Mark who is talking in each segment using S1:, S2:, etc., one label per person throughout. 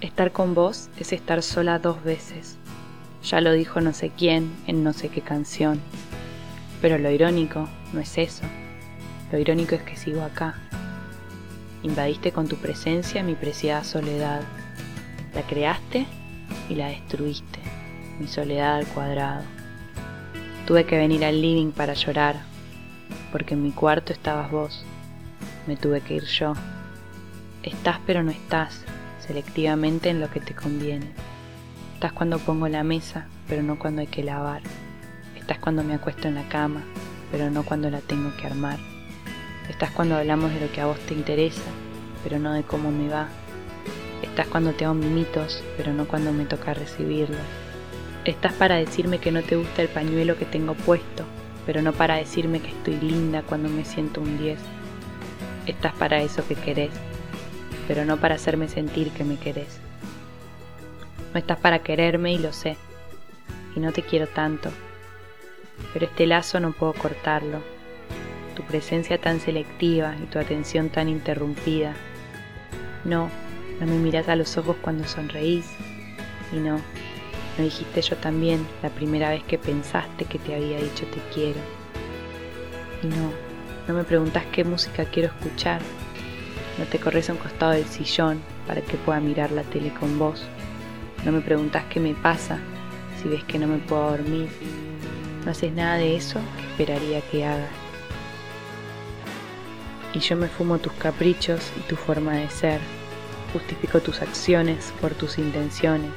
S1: Estar con vos es estar sola dos veces. Ya lo dijo no sé quién en no sé qué canción. Pero lo irónico no es eso. Lo irónico es que sigo acá. Invadiste con tu presencia mi preciada soledad. La creaste y la destruiste, mi soledad al cuadrado. Tuve que venir al living para llorar, porque en mi cuarto estabas vos. Me tuve que ir yo. Estás pero no estás, selectivamente en lo que te conviene. Estás cuando pongo la mesa, pero no cuando hay que lavar. Estás cuando me acuesto en la cama, pero no cuando la tengo que armar. Estás cuando hablamos de lo que a vos te interesa, pero no de cómo me va. Estás cuando te hago mimitos, pero no cuando me toca recibirlos. Estás para decirme que no te gusta el pañuelo que tengo puesto, pero no para decirme que estoy linda cuando me siento un 10. Estás para eso que querés, pero no para hacerme sentir que me querés. No estás para quererme y lo sé, y no te quiero tanto, pero este lazo no puedo cortarlo. Tu presencia tan selectiva y tu atención tan interrumpida. No, no me miras a los ojos cuando sonreís, y no, no dijiste yo también la primera vez que pensaste que te había dicho te quiero. Y no, no me preguntas qué música quiero escuchar no te corres a un costado del sillón para que pueda mirar la tele con vos. No me preguntas qué me pasa si ves que no me puedo dormir. No haces nada de eso que esperaría que hagas. Y yo me fumo tus caprichos y tu forma de ser. Justifico tus acciones por tus intenciones.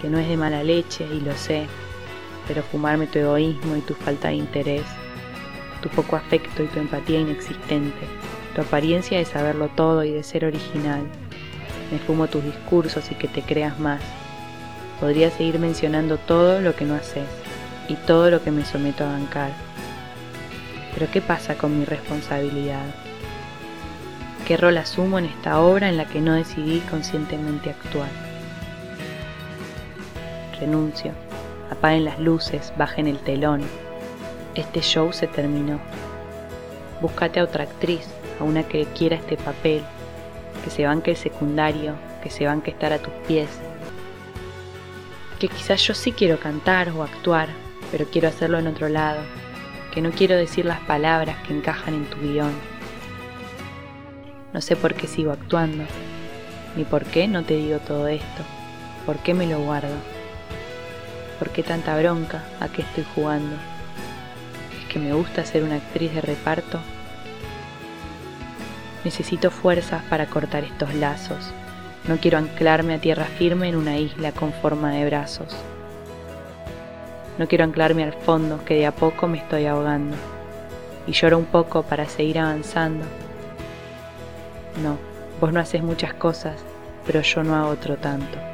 S1: Que no es de mala leche y lo sé, pero fumarme tu egoísmo y tu falta de interés, tu poco afecto y tu empatía inexistente tu apariencia de saberlo todo y de ser original. Me fumo tus discursos y que te creas más. Podría seguir mencionando todo lo que no haces y todo lo que me someto a bancar. Pero ¿qué pasa con mi responsabilidad? ¿Qué rol asumo en esta obra en la que no decidí conscientemente actuar? Renuncio. Apaguen las luces, bajen el telón. Este show se terminó. Búscate a otra actriz, a una que quiera este papel, que se banque el secundario, que se banque estar a tus pies. Que quizás yo sí quiero cantar o actuar, pero quiero hacerlo en otro lado, que no quiero decir las palabras que encajan en tu guion. No sé por qué sigo actuando, ni por qué no te digo todo esto, por qué me lo guardo, por qué tanta bronca, a qué estoy jugando. ¿Es que me gusta ser una actriz de reparto Necesito fuerzas para cortar estos lazos. No quiero anclarme a tierra firme en una isla con forma de brazos. No quiero anclarme al fondo, que de a poco me estoy ahogando. Y lloro un poco para seguir avanzando. No, vos no haces muchas cosas, pero yo no hago otro tanto.